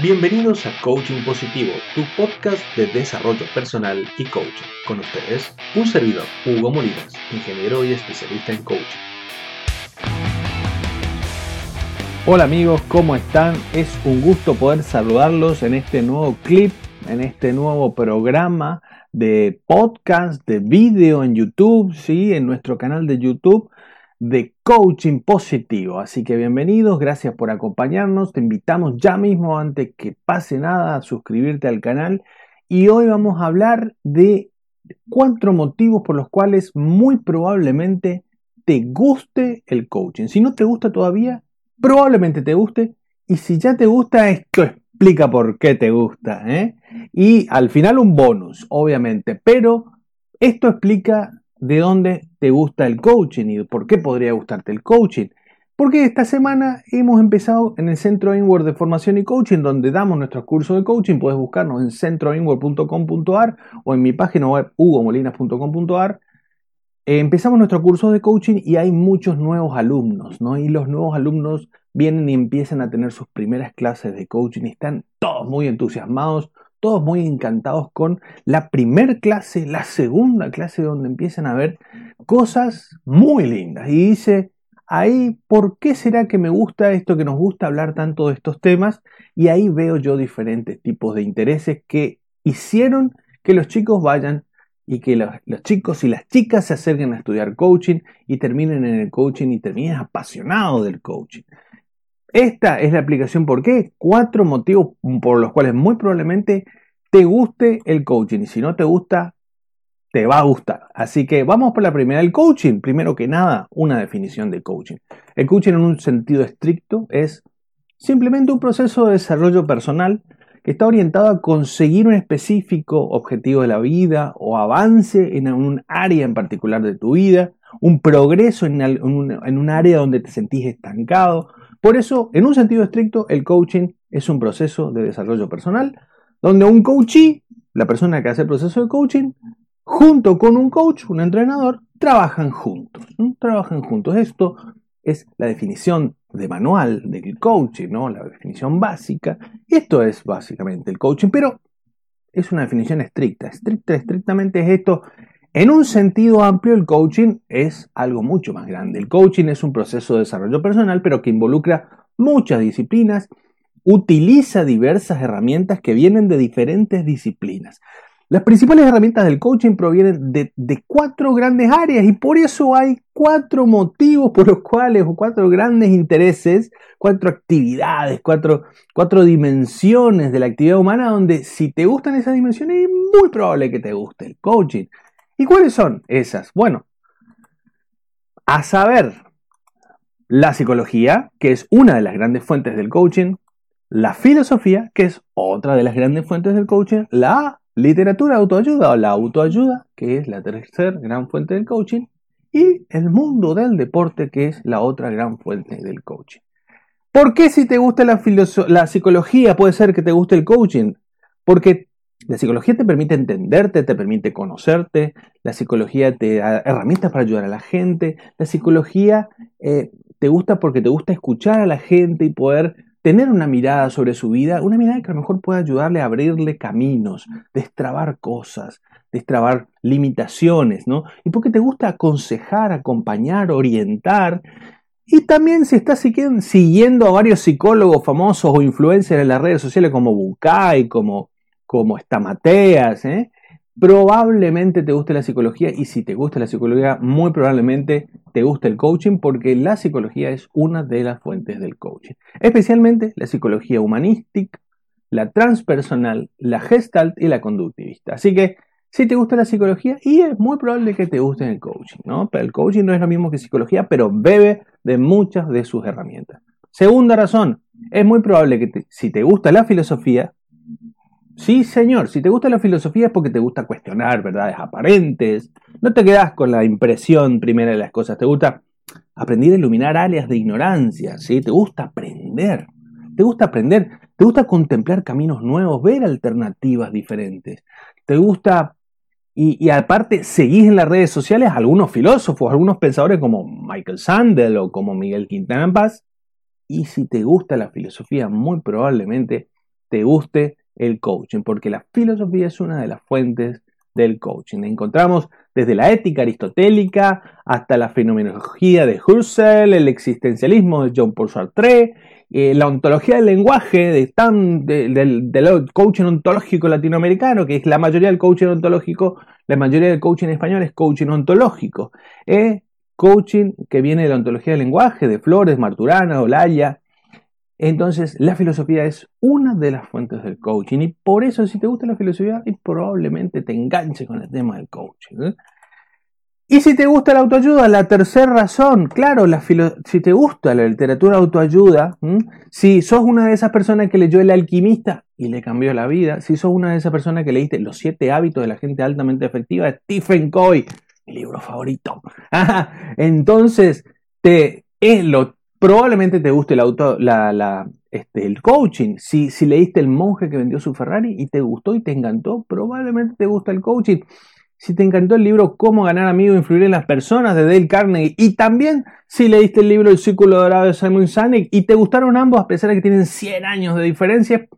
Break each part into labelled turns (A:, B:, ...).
A: Bienvenidos a Coaching Positivo, tu podcast de desarrollo personal y coaching. Con ustedes, un servidor, Hugo Molinas, ingeniero y especialista en coaching. Hola amigos, ¿cómo están? Es un gusto poder saludarlos en este nuevo clip, en este nuevo programa de podcast, de vídeo en YouTube, ¿sí? En nuestro canal de YouTube de coaching positivo. Así que bienvenidos, gracias por acompañarnos. Te invitamos ya mismo, antes que pase nada, a suscribirte al canal. Y hoy vamos a hablar de cuatro motivos por los cuales muy probablemente te guste el coaching. Si no te gusta todavía, probablemente te guste. Y si ya te gusta, esto explica por qué te gusta. ¿eh? Y al final un bonus, obviamente. Pero esto explica de dónde te gusta el coaching y por qué podría gustarte el coaching. Porque esta semana hemos empezado en el Centro Inward de Formación y Coaching, donde damos nuestros cursos de coaching. Puedes buscarnos en centroinward.com.ar o en mi página web hugomolinas.com.ar. Eh, empezamos nuestro curso de coaching y hay muchos nuevos alumnos, ¿no? Y los nuevos alumnos vienen y empiezan a tener sus primeras clases de coaching y están todos muy entusiasmados todos muy encantados con la primera clase, la segunda clase, donde empiezan a ver cosas muy lindas. Y dice, ahí, ¿por qué será que me gusta esto, que nos gusta hablar tanto de estos temas? Y ahí veo yo diferentes tipos de intereses que hicieron que los chicos vayan y que los, chicos y las chicas se acerquen a estudiar coaching y terminen en el coaching y terminen apasionados del coaching. Esta es la aplicación por qué. Cuatro motivos por los cuales muy probablemente te guste el coaching. Y si no te gusta, te va a gustar. Así que vamos por la primera. El coaching, primero que nada, una definición de coaching. El coaching en un sentido estricto es simplemente un proceso de desarrollo personal que está orientado a conseguir un específico objetivo de la vida o avance en un área en particular de tu vida, un progreso en, un, en un área donde te sentís estancado por eso, en un sentido estricto, el coaching es un proceso de desarrollo personal donde un coachee, la persona que hace el proceso de coaching, junto con un coach, un entrenador, trabajan juntos. Trabajan juntos. Esto es la definición de manual del coaching, ¿no? La definición básica. Esto es básicamente el coaching, pero es una definición estricta. Estricta, estrictamente es esto. En un sentido amplio, el coaching es algo mucho más grande. El coaching es un proceso de desarrollo personal, pero que involucra muchas disciplinas, utiliza diversas herramientas que vienen de diferentes disciplinas. Las principales herramientas del coaching provienen de, cuatro grandes áreas y por eso hay cuatro motivos por los cuales, o cuatro grandes intereses, cuatro actividades, cuatro, cuatro dimensiones de la actividad humana donde si te gustan esas dimensiones es muy probable que te guste el coaching. ¿Y cuáles son esas? Bueno, a saber, la psicología, que es una de las grandes fuentes del coaching, la filosofía, que es otra de las grandes fuentes del coaching, la literatura autoayuda o la autoayuda, que es la tercera gran fuente del coaching, y el mundo del deporte, que es la otra gran fuente del coaching. ¿Por qué si te gusta la, la psicología puede ser que te guste el coaching? Porque la psicología te permite entenderte, te permite conocerte, la psicología te da herramientas para ayudar a la gente, la psicología eh, te gusta porque te gusta escuchar a la gente y poder tener una mirada sobre su vida, una mirada que a lo mejor puede ayudarle a abrirle caminos, destrabar cosas, destrabar limitaciones, ¿no? Y porque te gusta aconsejar, acompañar, orientar. Y también si estás siguiendo a varios psicólogos famosos o influencers en las redes sociales como Bukai, como como está Mateas, ¿eh? Probablemente te guste la psicología y si te gusta la psicología, muy probablemente te guste el coaching porque la psicología es una de las fuentes del coaching. Especialmente la psicología humanística, la transpersonal, la gestalt y la conductivista. Así que si te gusta la psicología, y es muy probable que te guste el coaching, ¿no? Pero el coaching no es lo mismo que psicología, pero bebe de muchas de sus herramientas. Segunda razón, es muy probable que si te gusta la filosofía, Sí, señor, si te gusta la filosofía es porque te gusta cuestionar verdades aparentes, no te quedas con la impresión primera de las cosas, te gusta aprender a iluminar áreas de ignorancia, ¿sí? Te gusta aprender, te gusta aprender, te gusta contemplar caminos nuevos, ver alternativas diferentes, te gusta, y, aparte seguís en las redes sociales algunos filósofos, algunos pensadores como Michael Sandel o como Miguel Quintana Paz, y si te gusta la filosofía, muy probablemente te guste el coaching, porque la filosofía es una de las fuentes del coaching. Encontramos desde la ética aristotélica hasta la fenomenología de Husserl, el existencialismo de John Paul Sartre, eh, la ontología del lenguaje de del, coaching ontológico latinoamericano, que es la mayoría del coaching ontológico, la mayoría del coaching español es coaching ontológico. Eh, coaching que viene de la ontología del lenguaje, de Flores, Marturana, Olaya, entonces, la filosofía es una de las fuentes del coaching y por eso si te gusta la filosofía, probablemente te enganche con el tema del coaching. ¿eh? Y si te gusta la autoayuda, la tercera razón, claro, la si te gusta la literatura autoayuda, si sos una de esas personas que leyó El alquimista y le cambió la vida, si sos una de esas personas que leíste Los siete hábitos de la gente altamente efectiva, Stephen Covey, mi libro favorito, entonces te, lo Probablemente te guste el, auto, la, este, el coaching. Si, si leíste El monje que vendió su Ferrari y te gustó y te encantó, probablemente te gusta el coaching. Si te encantó el libro Cómo ganar amigos e influir en las personas de Dale Carnegie y también si leíste el libro El círculo dorado de Simon Sinek y te gustaron ambos a pesar de que tienen 100 años de diferencia,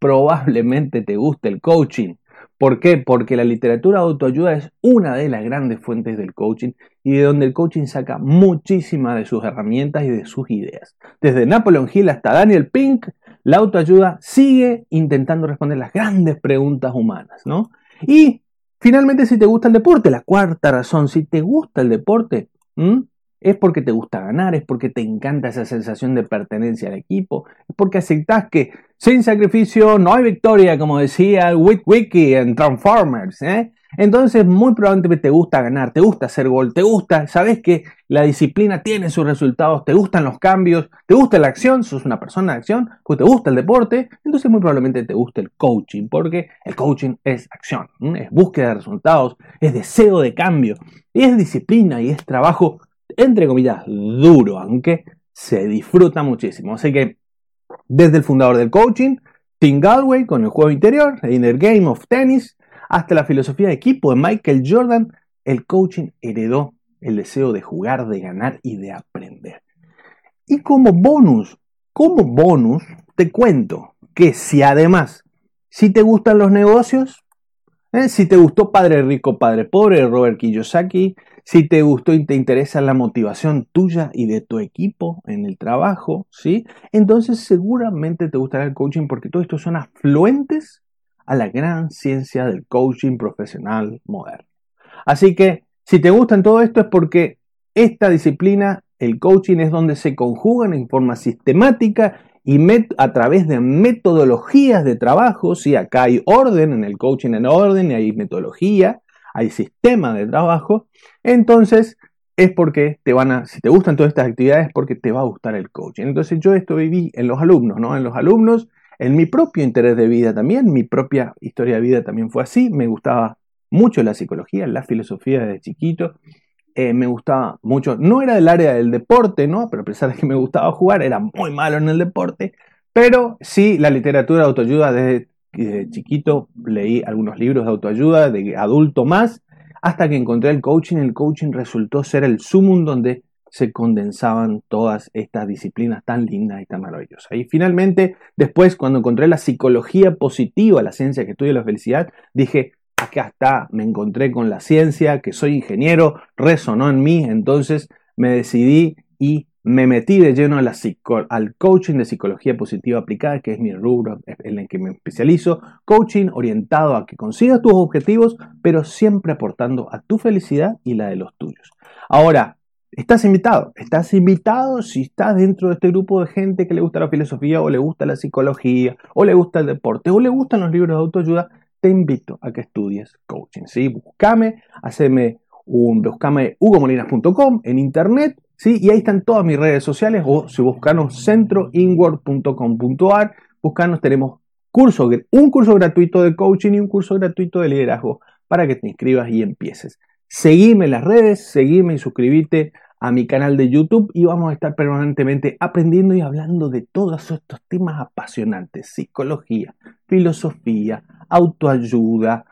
A: probablemente te guste el coaching. ¿Por qué? Porque la literatura de autoayuda es una de las grandes fuentes del coaching y de donde el coaching saca muchísimas de sus herramientas y de sus ideas. Desde Napoleon Hill hasta Daniel Pink, la autoayuda sigue intentando responder las grandes preguntas humanas, ¿no? Y finalmente, si te gusta el deporte, la cuarta razón, si te gusta el deporte, es porque te gusta ganar, es porque te encanta esa sensación de pertenencia al equipo, es porque aceptás que sin sacrificio no hay victoria, como decía Wiki en Transformers. ¿eh? Entonces, muy probablemente te gusta ganar, te gusta hacer gol, te gusta, sabes que la disciplina tiene sus resultados, te gustan los cambios, te gusta la acción, sos una persona de acción, pues te gusta el deporte, entonces muy probablemente te gusta el coaching, porque el coaching es acción, es búsqueda de resultados, es deseo de cambio, y es disciplina y es trabajo entre comillas, duro, aunque se disfruta muchísimo. Así que, desde el fundador del coaching, Tim Galway, con el juego interior, el Inner Game of Tennis, hasta la filosofía de equipo de Michael Jordan, el coaching heredó el deseo de jugar, de ganar y de aprender. Y como bonus, como bonus, te cuento que si además, si te gustan los negocios, ¿eh? si te gustó Padre Rico, Padre Pobre, Robert Kiyosaki, si te gustó y te interesa la motivación tuya y de tu equipo en el trabajo, ¿sí? Entonces seguramente te gustará el coaching porque todo esto son afluentes a la gran ciencia del coaching profesional moderno. Así que si te gustan todo esto es porque esta disciplina, el coaching, es donde se conjugan en forma sistemática y a través de metodologías de trabajo, ¿sí? acá hay orden en el coaching en orden y hay metodología, hay sistema de trabajo, entonces es porque te van a, si te gustan todas estas actividades, porque te va a gustar el coaching. Entonces yo esto viví en los alumnos, ¿no? En los alumnos, en mi propio interés de vida también, mi propia historia de vida también fue así, me gustaba mucho la psicología, la filosofía desde chiquito, eh, me gustaba mucho, no era del área del deporte, ¿no? Pero a pesar de que me gustaba jugar, era muy malo en el deporte, pero sí la literatura de autoayuda desde de chiquito leí algunos libros de autoayuda, de adulto más, hasta que encontré el coaching. El coaching resultó ser el sumum donde se condensaban todas estas disciplinas tan lindas y tan maravillosas. Y finalmente, después, cuando encontré la psicología positiva, la ciencia que estudia la felicidad, dije, acá está, me encontré con la ciencia, que soy ingeniero, resonó en mí, entonces me decidí y me metí de lleno al coaching de psicología positiva aplicada, que es mi rubro en el que me especializo. Coaching orientado a que consigas tus objetivos, pero siempre aportando a tu felicidad y la de los tuyos. Ahora, estás invitado. Estás invitado si estás dentro de este grupo de gente que le gusta la filosofía o le gusta la psicología o le gusta el deporte o le gustan los libros de autoayuda. Te invito a que estudies coaching. ¿sí? Búscame, haceme un, buscame hugomolinas.com en internet ¿sí? Y ahí están todas mis redes sociales o si buscanos centroinward.com.ar, buscanos, tenemos curso, un curso gratuito de coaching y un curso gratuito de liderazgo para que te inscribas y empieces. Seguime en las redes, seguime y suscríbete a mi canal de YouTube y vamos a estar permanentemente aprendiendo y hablando de todos estos temas apasionantes, psicología, filosofía, autoayuda,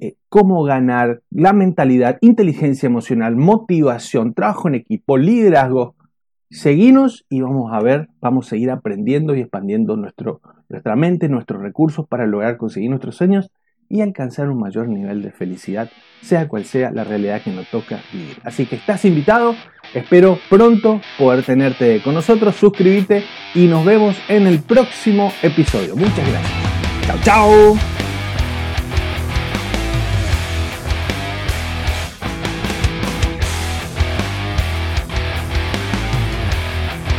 A: eh, cómo ganar, la mentalidad, inteligencia emocional, motivación, trabajo en equipo, liderazgo, seguinos y vamos a ver, vamos a seguir aprendiendo y expandiendo nuestro, nuestra mente, nuestros recursos para lograr conseguir nuestros sueños y alcanzar un mayor nivel de felicidad, sea cual sea la realidad que nos toca vivir. Así que estás invitado, espero pronto poder tenerte con nosotros, suscríbete y nos vemos en el próximo episodio. Muchas gracias. Chao, chao.